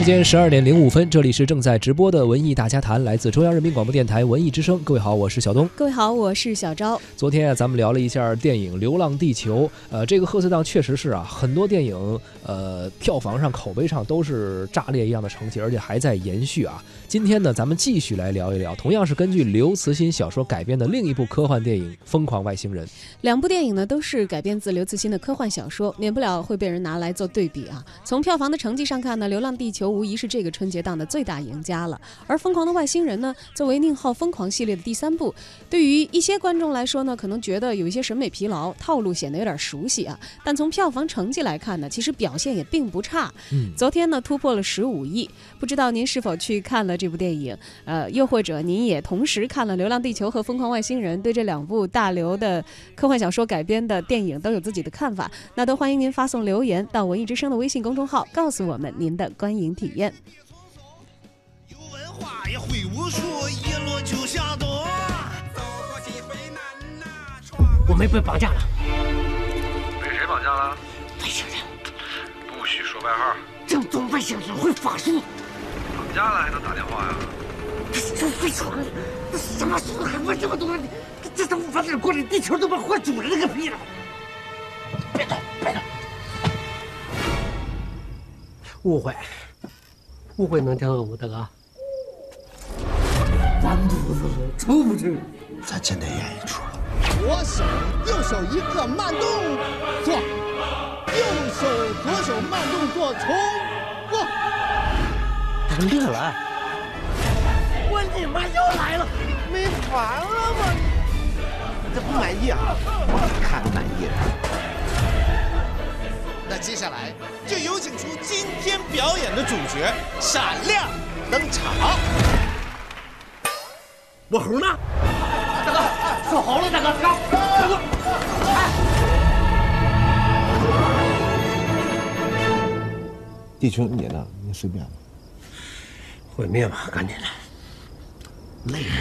时间十二点零五分，这里是正在直播的文艺大家谈，来自中央人民广播电台文艺之声。各位好，我是小东。各位好，我是小昭。昨天啊，咱们聊了一下电影《流浪地球》。呃，这个贺岁档确实是啊，很多电影呃票房上、口碑上都是炸裂一样的成绩，而且还在延续啊。今天呢，咱们继续来聊一聊，同样是根据刘慈欣小说改编的另一部科幻电影《疯狂外星人》。两部电影呢，都是改编自刘慈欣的科幻小说，免不了会被人拿来做对比啊。从票房的成绩上看呢，《流浪地球》无疑是这个春节档的最大赢家了。而《疯狂的外星人》呢，作为宁浩疯狂系列的第三部，对于一些观众来说呢，可能觉得有一些审美疲劳，套路显得有点熟悉啊。但从票房成绩来看呢，其实表现也并不差。嗯，昨天呢，突破了十五亿。不知道您是否去看了这部电影？呃，又或者您也同时看了《流浪地球》和《疯狂外星人》，对这两部大刘的科幻小说改编的电影都有自己的看法？那都欢迎您发送留言到文艺之声的微信公众号，告诉我们您的观影体验。有文化也会武术，一路就下多。走过几回难呐，闯我们被绑架了，被谁绑架了？外星人，不许说外号。正宗外星人会法术，绑架了还能打电话呀？这会闯，这什么时候还问这么多？这这都无法忍过来，地球都把换主人了个屁了！别动，别动！误会，误会能叫我大哥？完犊子了，出不去！咱真得演一出。左手右手一个慢动作，右手左手慢动作重过。怎么乐了？我你妈又来了！没完了吗？这不满意啊？我看满意了。那接下来就有请出今天表演的主角闪亮登场。我猴呢？大哥，锁猴了，大哥，大哥，大哥！地球你呢？你随便吧。毁灭吧，赶紧的！累了。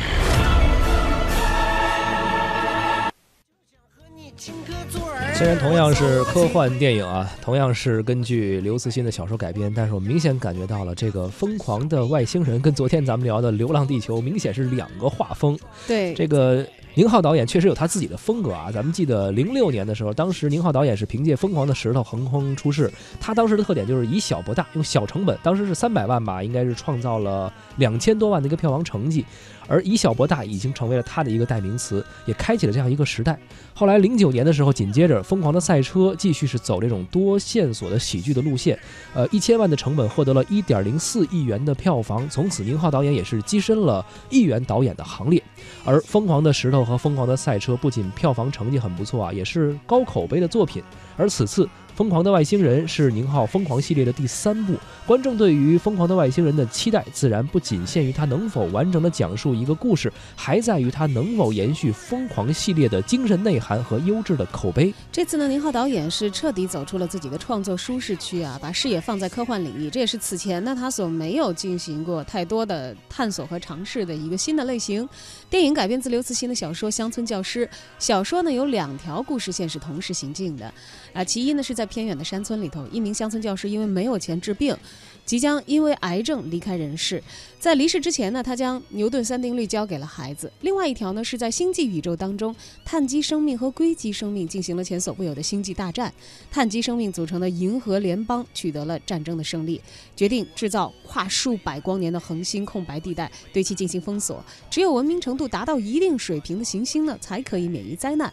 虽然同样是科幻电影啊，同样是根据刘慈欣的小说改编，但是我明显感觉到了这个《疯狂的外星人》跟昨天咱们聊的《流浪地球》明显是两个画风。对，这个宁浩导演确实有他自己的风格啊。咱们记得零六年的时候，当时宁浩导演是凭借《疯狂的石头》横空出世，他当时的特点就是以小博大，用小成本，当时是三百万吧，应该是创造了两千多万的一个票房成绩。而以小博大已经成为了他的一个代名词，也开启了这样一个时代。后来零九年的时候，紧接着《疯狂的赛车》继续是走这种多线索的喜剧的路线，呃，一千万的成本获得了一点零四亿元的票房，从此宁浩导演也是跻身了亿元导演的行列。而《疯狂的石头》和《疯狂的赛车》不仅票房成绩很不错啊，也是高口碑的作品。而此次《疯狂的外星人》是宁浩疯狂系列的第三部，观众对于《疯狂的外星人》的期待自然不仅限于他能否完整的讲述一个故事，还在于他能否延续疯狂系列的精神内涵和优质的口碑。这次呢，宁浩导演是彻底走出了自己的创作舒适区啊，把视野放在科幻领域，这也是此前呢他所没有进行过太多的探索和尝试的一个新的类型。电影改编自刘慈欣的小说《乡村教师》，小说呢有两条故事线是同时行进的，啊，其一呢是在偏远的山村里头，一名乡村教师因为没有钱治病，即将因为癌症离开人世。在离世之前呢，他将牛顿三定律交给了孩子。另外一条呢是在星际宇宙当中，碳基生命和硅基生命进行了前所未有的星际大战。碳基生命组成的银河联邦取得了战争的胜利，决定制造跨数百光年的恒星空白地带，对其进行封锁。只有文明程度达到一定水平的行星呢，才可以免于灾难。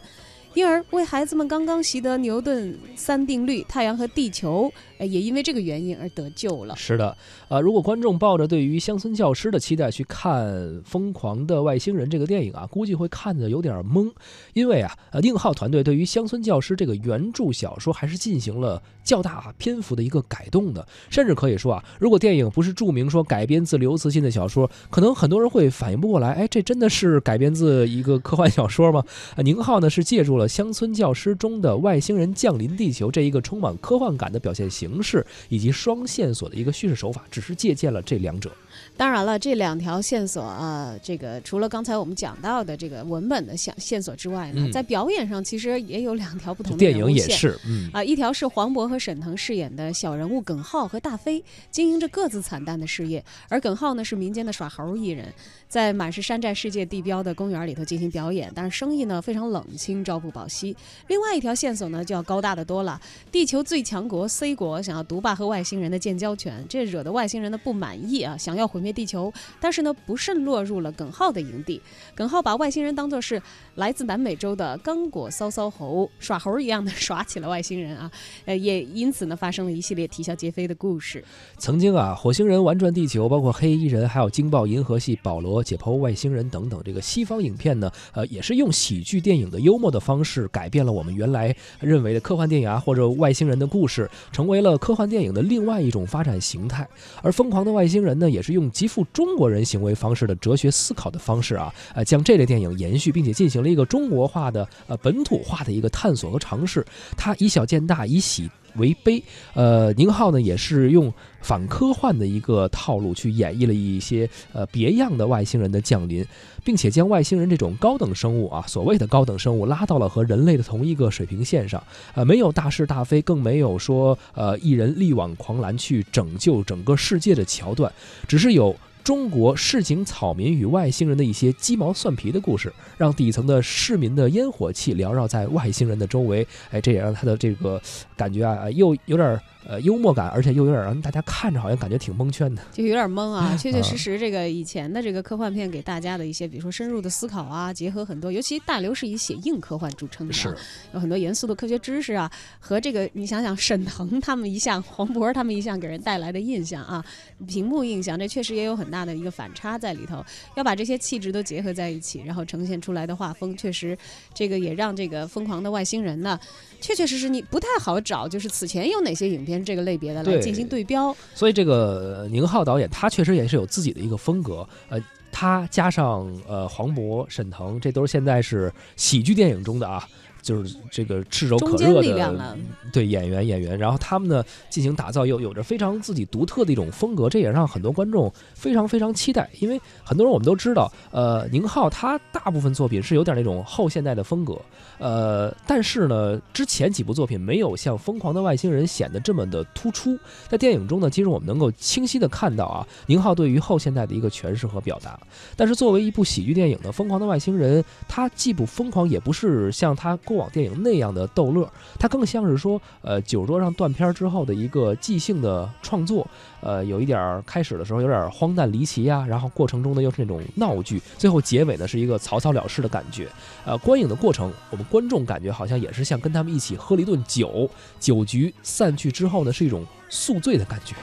因而，为孩子们刚刚习得牛顿三定律，太阳和地球，呃，也因为这个原因而得救了。是的，呃，如果观众抱着对于乡村教师的期待去看《疯狂的外星人》这个电影啊，估计会看得有点懵，因为啊，呃，宁浩团队对于乡村教师这个原著小说还是进行了较大篇幅的一个改动的，甚至可以说啊，如果电影不是注明说改编自刘慈欣的小说，可能很多人会反应不过来，哎，这真的是改编自一个科幻小说吗？呃，宁浩呢是借助了乡村教师中的外星人降临地球这一个充满科幻感的表现形式，以及双线索的一个叙事手法，只是借鉴了这两者。当然了，这两条线索啊，这个除了刚才我们讲到的这个文本的线线索之外呢，嗯。在表演上其实也有两条不同的电影也是，嗯，啊，一条是黄渤和沈腾饰演的小人物耿浩和大飞，经营着各自惨淡的事业，而耿浩呢是民间的耍猴艺人，在满是山寨世界地标的公园里头进行表演，但是生意呢非常冷清，招不不保夕。另外一条线索呢就要高大的多了，地球最强国 C 国想要独霸和外星人的建交权，这惹得外星人的不满意啊，想要毁灭地球，但是呢不慎落入了耿浩的营地。耿浩把外星人当作是来自南美洲的刚果骚骚猴，耍猴一样的耍起了外星人啊。呃，也因此呢，发生了一系列啼笑皆非的故事。曾经啊，火星人玩转地球，包括黑衣人，还有惊爆银河系保罗、解剖外星人等等，这个西方影片呢，呃，也是用喜剧电影的幽默的方方式，改变了我们原来认为的科幻电影啊或者外星人的故事，成为了科幻电影的另外一种发展形态。而疯狂的外星人呢，也是用极富中国人行为方式的哲学思考的方式啊，呃，将这类电影延续，并且进行了一个中国化的、呃本土化的一个探索和尝试。它以小见大，以喜为悲。呃，宁浩呢也是用反科幻的一个套路去演绎了一些呃别样的外星人的降临，并且将外星人这种高等生物啊，所谓的高等生物拉到了和人类的同一个水平线上。呃，没有大是大非，更没有说呃一人力挽狂澜去拯救整个世界的桥段，只是有。中国市井草民与外星人的一些鸡毛蒜皮的故事，让底层的市民的烟火气缭绕在外星人的周围，哎，这也让他的这个感觉啊，又有点儿呃幽默感，而且又有点让大家看着好像感觉挺蒙圈的。就有点懵啊。确确实实，这个以前的这个科幻片给大家的一些，比如说深入的思考啊，结合很多，尤其大刘是以写硬科幻著称的、啊，是有很多严肃的科学知识啊，和这个你想想沈腾他们一向、黄渤他们一向给人带来的印象啊，屏幕印象，这确实也有很大的一个反差在里头。要把这些气质都结合在一起，然后呈现出来的画风，确实这个也让这个疯狂的外星人呢，确确实实你不太好找，就是此前有哪些影片这个类别的来进行对标。所以这个呃宁浩导演他确实也是有自己的一个风格，呃，他加上呃黄渤、沈腾，这都是现在是喜剧电影中的啊。就是这个炙手可热的对演员演员，然后他们呢进行打造，又有着非常自己独特的一种风格，这也让很多观众非常非常期待。因为很多人我们都知道，呃，宁浩他大部分作品是有点那种后现代的风格，呃，但是呢，之前几部作品没有像《疯狂的外星人》显得这么的突出。在电影中呢，其实我们能够清晰的看到啊，宁浩对于后现代的一个诠释和表达。但是作为一部喜剧电影呢，《疯狂的外星人》它既不疯狂，也不是像他过往电影那样的逗乐，它更像是说，呃，酒桌上断片之后的一个即兴的创作。呃，有一点开始的时候有点荒诞离奇呀、然后过程中呢又是那种闹剧，最后结尾呢是一个草草了事的感觉。呃，观影的过程，我们观众感觉好像也是像跟他们一起喝了一顿酒，酒局散去之后呢是一种宿醉的感觉。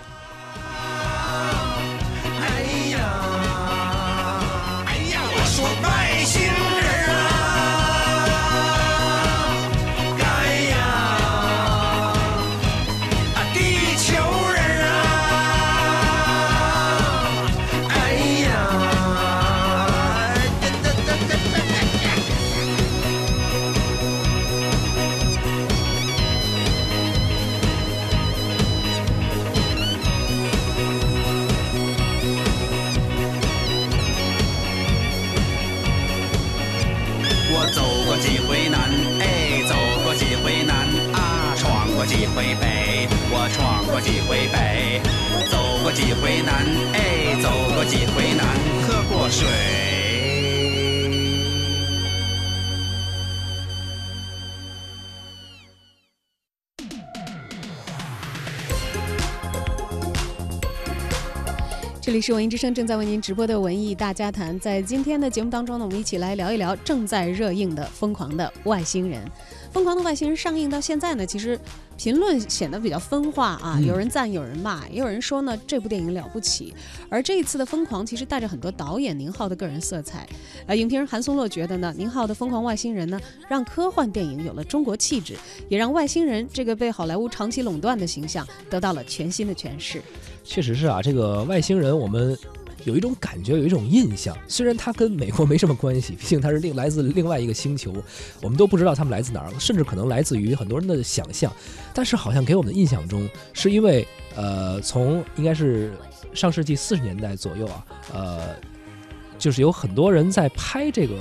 这里是文艺之声正在为您直播的文艺大家谈，在今天的节目当中呢，我们一起来聊一聊正在热映的《疯狂的外星人》。《疯狂的外星人》上映到现在呢，其实评论显得比较分化啊，嗯有人赞，有人骂，也有人说呢这部电影了不起。而这一次的疯狂，其实带着很多导演宁浩的个人色彩。呃，影评人韩松洛觉得呢，宁浩的《疯狂外星人》呢，让科幻电影有了中国气质，也让外星人这个被好莱坞长期垄断的形象得到了全新的诠释。确实是啊，这个外星人我们。有一种感觉，有一种印象。虽然它跟美国没什么关系，毕竟它是另来自另外一个星球，我们都不知道他们来自哪儿，甚至可能来自于很多人的想象。但是好像给我们的印象中，是因为呃，从应该是上世纪四十年代左右啊，呃，就是有很多人在拍这个。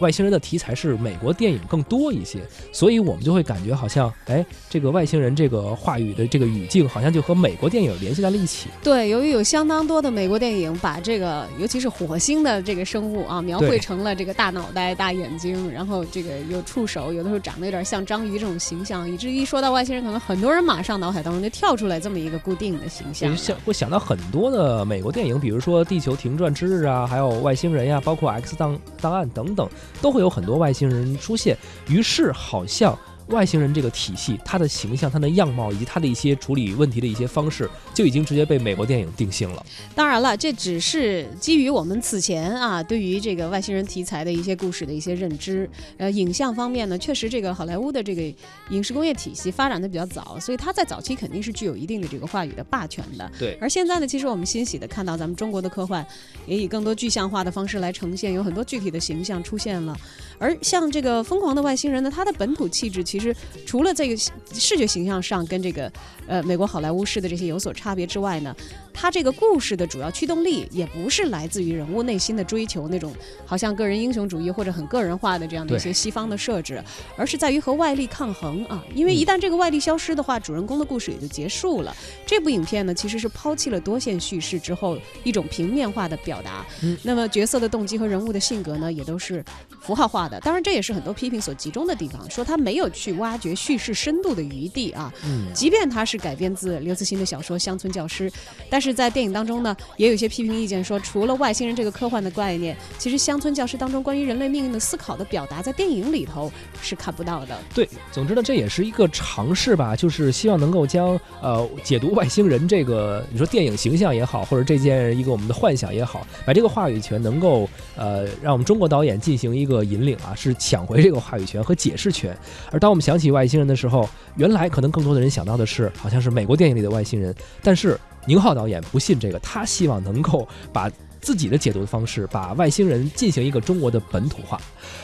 外星人的题材是美国电影更多一些，所以我们就会感觉好像，哎，这个外星人这个话语的这个语境，好像就和美国电影联系在了一起。对，由于有相当多的美国电影把这个，尤其是火星的这个生物啊，描绘成了这个大脑袋、大眼睛，然后这个有触手，有的时候长得有点像章鱼这种形象，以至于一说到外星人，可能很多人马上脑海当中就跳出来这么一个固定的形象。想会想到很多的美国电影，比如说《地球停转之日》啊，还有外星人呀，包括《X 档档案》等等，都会有很多外星人出现。于是好像。外星人这个体系，它的形象、它的样貌以及它的一些处理问题的一些方式，就已经直接被美国电影定性了。当然了，这只是基于我们此前啊对于这个外星人题材的一些故事的一些认知。呃，影像方面呢，确实这个好莱坞的这个影视工业体系发展的比较早，所以它在早期肯定是具有一定的这个话语的霸权的。对。而现在呢，其实我们欣喜的看到咱们中国的科幻也以更多具象化的方式来呈现，有很多具体的形象出现了。而像这个疯狂的外星人呢，它的本土气质其实除了这个视觉形象上跟这个呃美国好莱坞式的这些有所差别之外呢，它这个故事的主要驱动力也不是来自于人物内心的追求那种好像个人英雄主义或者很个人化的这样的一些西方的设置，而是在于和外力抗衡啊。因为一旦这个外力消失的话，主人公的故事也就结束了。这部影片呢，其实是抛弃了多线叙事之后一种平面化的表达，那么角色的动机和人物的性格呢，也都是符号化的。当然，这也是很多批评所集中的地方，说他没有去挖掘叙事深度的余地啊。嗯，即便它是改编自刘慈欣的小说《乡村教师》，但是在电影当中呢，也有一些批评意见说，除了外星人这个科幻的概念，其实《乡村教师》当中关于人类命运的思考的表达，在电影里头是看不到的。对，总之呢，这也是一个尝试吧，就是希望能够将呃解读外星人这个，你说电影形象也好，或者这件一个我们的幻想也好，把这个话语权能够呃让我们中国导演进行一个引领啊，是。抢回这个话语权和解释权，而当我们想起外星人的时候，原来可能更多的人想到的是，好像是美国电影里的外星人。但是宁浩导演不信这个，他希望能够把自己的解读的方式，把外星人进行一个中国的本土化。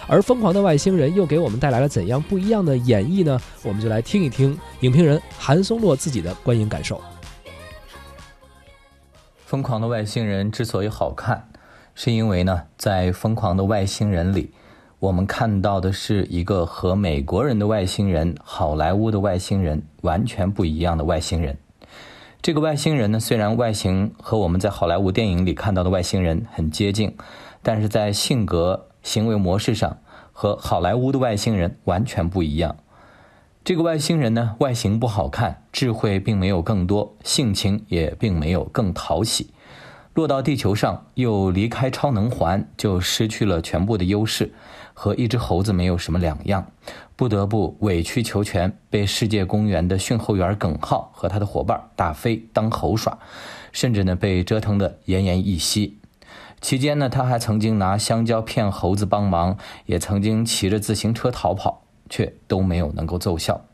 而《疯狂的外星人》又给我们带来了怎样不一样的演绎呢？我们就来听一听影评人韩松洛自己的观影感受。《疯狂的外星人》之所以好看，是因为呢，在《疯狂的外星人》里。我们看到的是一个和美国人的外星人、好莱坞的外星人完全不一样的外星人。这个外星人呢，虽然外形和我们在好莱坞电影里看到的外星人很接近，但是在性格、行为模式上和好莱坞的外星人完全不一样。这个外星人呢，外形不好看，智慧并没有更多，性情也并没有更讨喜。落到地球上，又离开超能环，就失去了全部的优势。和一只猴子没有什么两样，不得不委曲求全，被世界公园的训后员耿浩和他的伙伴大飞当猴耍，甚至呢被折腾得奄奄一息。期间呢，他还曾经拿香蕉骗猴子帮忙，也曾经骑着自行车逃跑，却都没有能够奏效。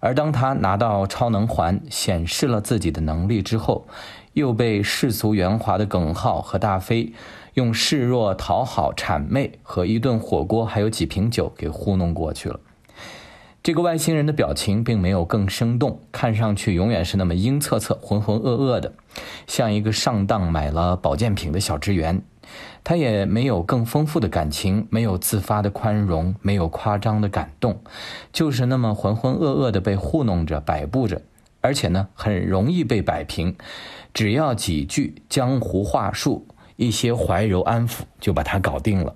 而当他拿到超能环，显示了自己的能力之后，又被世俗圆滑的耿浩和大飞。用示弱、讨好、谄媚和一顿火锅，还有几瓶酒给糊弄过去了。这个外星人的表情并没有更生动，看上去永远是那么阴恻恻、浑浑噩噩的，像一个上当买了保健品的小职员。他也没有更丰富的感情，没有自发的宽容，没有夸张的感动，就是那么浑浑噩噩的被糊弄着、摆布着，而且呢，很容易被摆平，只要几句江湖话术。一些怀柔安抚就把它搞定了，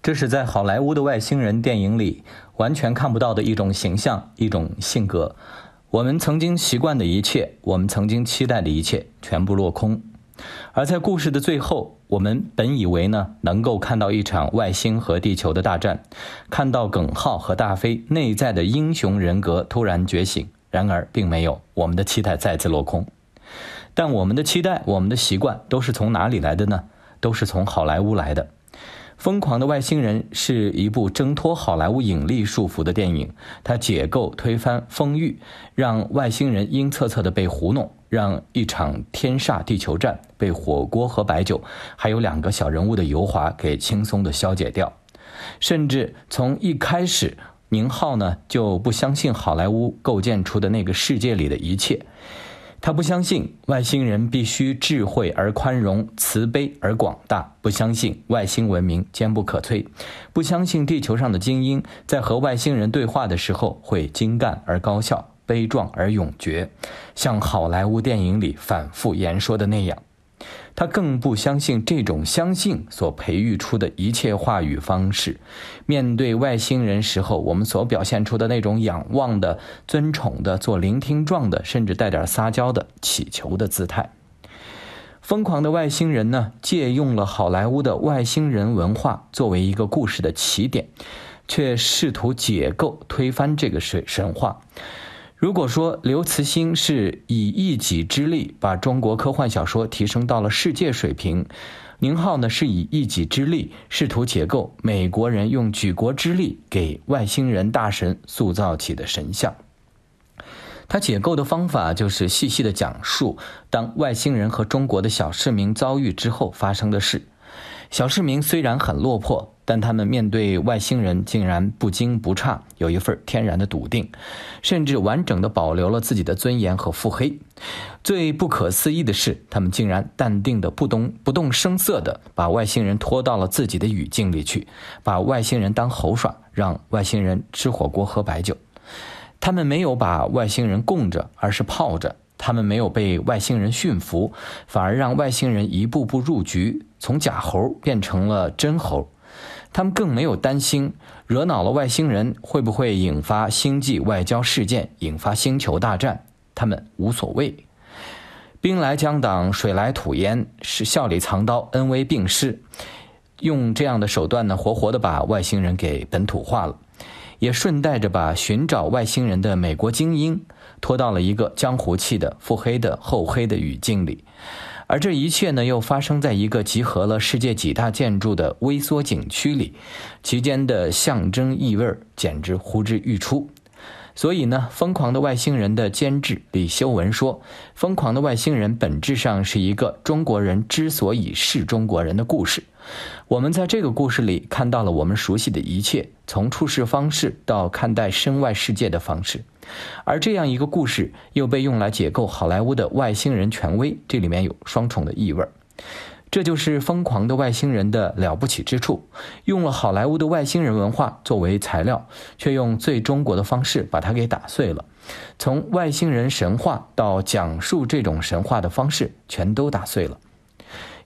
这是在好莱坞的外星人电影里完全看不到的一种形象、一种性格。我们曾经习惯的一切，我们曾经期待的一切，全部落空。而在故事的最后，我们本以为呢能够看到一场外星和地球的大战，看到耿浩和大飞内在的英雄人格突然觉醒，然而并没有，我们的期待再次落空。但我们的期待，我们的习惯，都是从哪里来的呢？都是从好莱坞来的。《疯狂的外星人》是一部挣脱好莱坞引力束缚的电影，它解构、推翻封域，让外星人阴恻恻的被糊弄，让一场天煞地球战被火锅和白酒，还有两个小人物的油滑给轻松的消解掉。甚至从一开始，宁浩呢就不相信好莱坞构建出的那个世界里的一切。他不相信外星人必须智慧而宽容、慈悲而广大，不相信外星文明坚不可摧，不相信地球上的精英在和外星人对话的时候会精干而高效、悲壮而永绝，像好莱坞电影里反复言说的那样。他更不相信这种相信所培育出的一切话语方式。面对外星人时候，我们所表现出的那种仰望的、尊崇的、做聆听状的，甚至带点撒娇的乞求的姿态。疯狂的外星人呢，借用了好莱坞的外星人文化作为一个故事的起点，却试图解构、推翻这个神神话。如果说刘慈欣是以一己之力把中国科幻小说提升到了世界水平，宁浩呢是以一己之力试图解构美国人用举国之力给外星人大神塑造起的神像。他解构的方法就是细细的讲述当外星人和中国的小市民遭遇之后发生的事。小市民虽然很落魄。但他们面对外星人竟然不惊不诧，有一份天然的笃定，甚至完整的保留了自己的尊严和腹黑。最不可思议的是，他们竟然淡定的不动不动声色的把外星人拖到了自己的语境里去，把外星人当猴耍，让外星人吃火锅喝白酒。他们没有把外星人供着，而是泡着。他们没有被外星人驯服，反而让外星人一步步入局，从假猴变成了真猴。他们更没有担心惹恼了外星人会不会引发星际外交事件，引发星球大战。他们无所谓，兵来将挡，水来土掩，是笑里藏刀，恩威并施。用这样的手段呢，活活的把外星人给本土化了，也顺带着把寻找外星人的美国精英拖到了一个江湖气的腹黑的厚黑的语境里。而这一切呢，又发生在一个集合了世界几大建筑的微缩景区里，其间的象征意味简直呼之欲出。所以呢，《疯狂的外星人》的监制李修文说，《疯狂的外星人》本质上是一个中国人之所以是中国人的故事。我们在这个故事里看到了我们熟悉的一切，从处事方式到看待身外世界的方式。而这样一个故事又被用来解构好莱坞的外星人权威，这里面有双重的意味儿这就是疯狂的外星人的了不起之处，用了好莱坞的外星人文化作为材料，却用最中国的方式把它给打碎了。从外星人神话到讲述这种神话的方式，全都打碎了。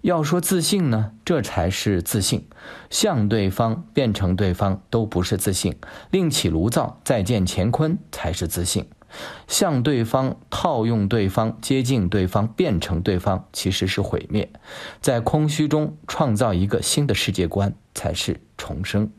要说自信呢，这才是自信。向对方变成对方都不是自信，另起炉灶再见乾坤才是自信。向对方套用对方接近对方变成对方其实是毁灭，在空虚中创造一个新的世界观才是重生。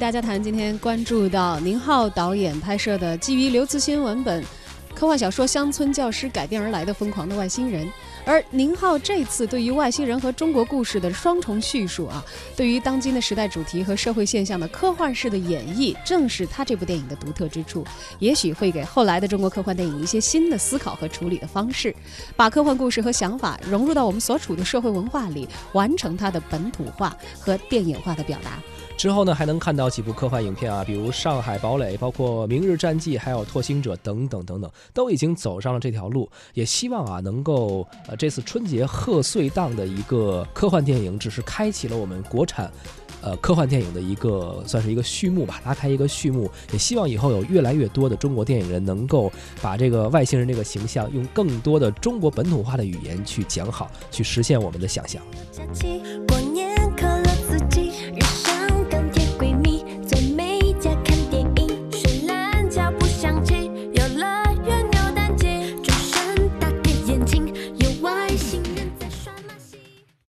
大家谈今天关注到宁浩导演拍摄的基于刘慈欣文本科幻小说《乡村教师》改编而来的《疯狂的外星人》。而宁浩这次对于外星人和中国故事的双重叙述啊，对于当今的时代主题和社会现象的科幻式的演绎，正是他这部电影的独特之处。也许会给后来的中国科幻电影一些新的思考和处理的方式，把科幻故事和想法融入到我们所处的社会文化里，完成它的本土化和电影化的表达。之后呢，还能看到几部科幻影片啊，比如《上海堡垒》，包括《明日战记》，还有《拓星者》等等等等，都已经走上了这条路。也希望啊，能够呃这次春节贺岁档的一个科幻电影，只是开启了我们国产呃科幻电影的一个算是一个序幕吧，拉开一个序幕。也希望以后有越来越多的中国电影人能够把这个外星人这个形象用更多的中国本土化的语言去讲好，去实现我们的想象。过年。